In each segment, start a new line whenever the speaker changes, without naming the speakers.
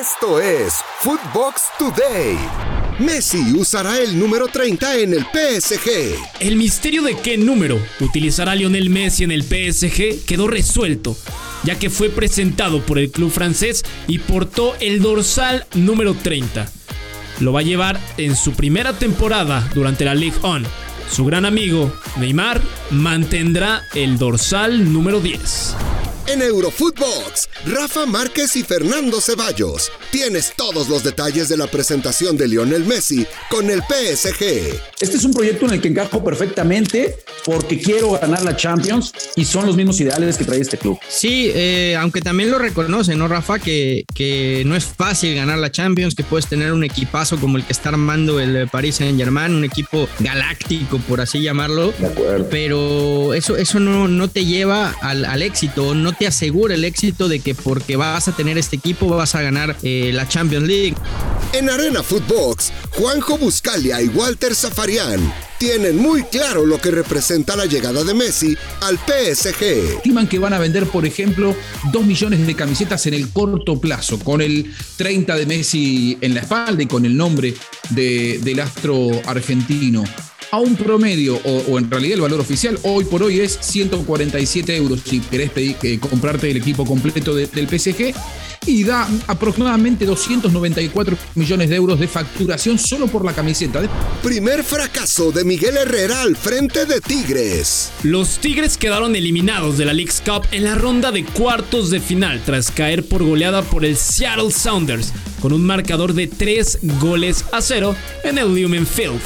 Esto es Footbox Today. Messi usará el número 30 en el PSG.
El misterio de qué número utilizará Lionel Messi en el PSG quedó resuelto, ya que fue presentado por el club francés y portó el dorsal número 30. Lo va a llevar en su primera temporada durante la Ligue 1. Su gran amigo, Neymar, mantendrá el dorsal número 10.
En Eurofootbox, Rafa Márquez y Fernando Ceballos. Tienes todos los detalles de la presentación de Lionel Messi con el PSG.
Este es un proyecto en el que encajo perfectamente porque quiero ganar la Champions y son los mismos ideales que trae este club.
Sí, eh, aunque también lo reconoce, ¿no, Rafa? Que, que no es fácil ganar la Champions, que puedes tener un equipazo como el que está armando el Paris Saint Germain, un equipo galáctico, por así llamarlo.
De acuerdo.
Pero eso, eso no, no te lleva al, al éxito, no te asegura el éxito de que porque vas a tener este equipo vas a ganar eh, la Champions League.
En Arena Footbox, Juanjo Buscalia y Walter Zafarian tienen muy claro lo que representa la llegada de Messi al PSG.
Estiman que van a vender, por ejemplo, 2 millones de camisetas en el corto plazo, con el 30 de Messi en la espalda y con el nombre de, del astro argentino a un promedio, o, o, en realidad el valor oficial hoy por hoy es 147 euros si querés pedir, eh, comprarte el equipo completo de, del PSG y da aproximadamente 294 millones de euros de facturación solo por la camiseta.
Primer fracaso de Miguel Herrera al frente de Tigres.
Los Tigres quedaron eliminados de la League's Cup en la ronda de cuartos de final tras caer por goleada por el Seattle Sounders con un marcador de 3 goles a 0 en el Lumen Field.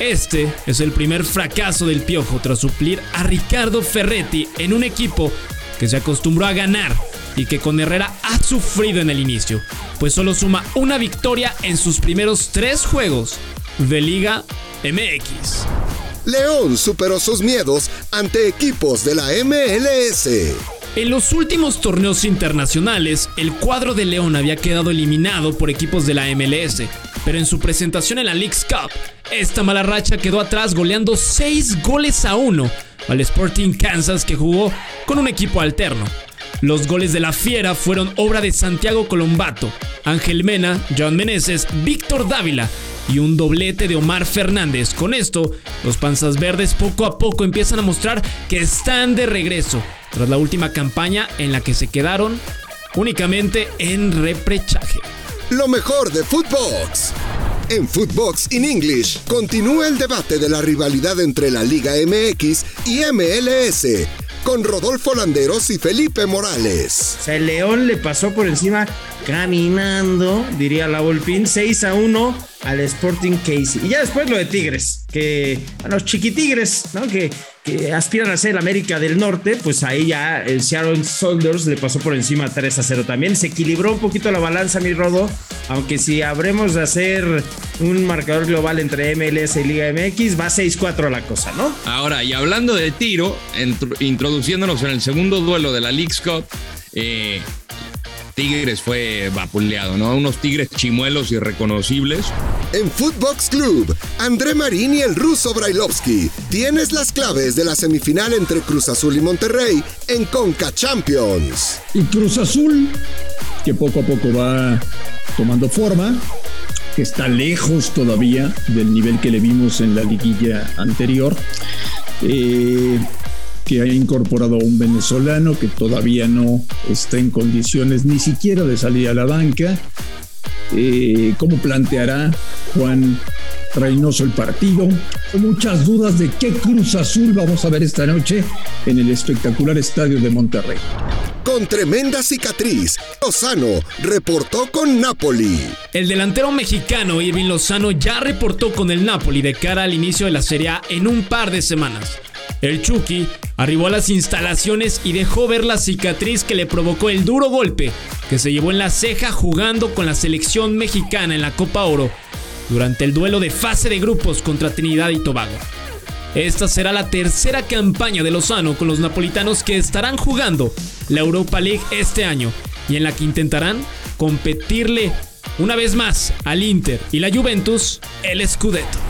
Este es el primer fracaso del Piojo tras suplir a Ricardo Ferretti en un equipo que se acostumbró a ganar y que con Herrera ha sufrido en el inicio, pues solo suma una victoria en sus primeros tres juegos de Liga MX.
León superó sus miedos ante equipos de la MLS.
En los últimos torneos internacionales, el cuadro de León había quedado eliminado por equipos de la MLS, pero en su presentación en la League's Cup, esta mala racha quedó atrás goleando 6 goles a 1 al Sporting Kansas que jugó con un equipo alterno. Los goles de la Fiera fueron obra de Santiago Colombato, Ángel Mena, John Meneses, Víctor Dávila y un doblete de Omar Fernández. Con esto, los Panzas Verdes poco a poco empiezan a mostrar que están de regreso tras la última campaña en la que se quedaron únicamente en reprechaje.
Lo mejor de Footbox. En Footbox in English continúa el debate de la rivalidad entre la Liga MX y MLS con Rodolfo Landeros y Felipe Morales.
O sea, el León le pasó por encima caminando, diría la Volpín, 6 a 1 al Sporting Casey. Y ya después lo de Tigres, que, bueno, los chiquitigres, ¿no? Que, aspiran a ser América del Norte, pues ahí ya el Seattle Sounders le pasó por encima 3 a 0 también. Se equilibró un poquito la balanza, mi Rodo, aunque si habremos de hacer un marcador global entre MLS y Liga MX, va 6-4 la cosa, ¿no?
Ahora, y hablando de tiro, introduciéndonos en el segundo duelo de la League's Cup, eh, Tigres fue vapuleado, ¿no? Unos Tigres chimuelos irreconocibles.
En Footbox Club, André Marín y el ruso Brailovsky. Tienes las claves de la semifinal entre Cruz Azul y Monterrey en Conca Champions.
Y Cruz Azul, que poco a poco va tomando forma, que está lejos todavía del nivel que le vimos en la liguilla anterior. Eh, que ha incorporado a un venezolano que todavía no está en condiciones ni siquiera de salir a la banca. Eh, ¿Cómo planteará Juan Reynoso el partido? Muchas dudas de qué Cruz Azul vamos a ver esta noche en el espectacular estadio de Monterrey.
Con tremenda cicatriz, Lozano reportó con Napoli.
El delantero mexicano Irving Lozano ya reportó con el Napoli de cara al inicio de la Serie A en un par de semanas. El Chucky arribó a las instalaciones y dejó ver la cicatriz que le provocó el duro golpe que se llevó en la ceja jugando con la selección mexicana en la Copa Oro durante el duelo de fase de grupos contra Trinidad y Tobago. Esta será la tercera campaña de Lozano con los napolitanos que estarán jugando la Europa League este año y en la que intentarán competirle una vez más al Inter y la Juventus el Scudetto.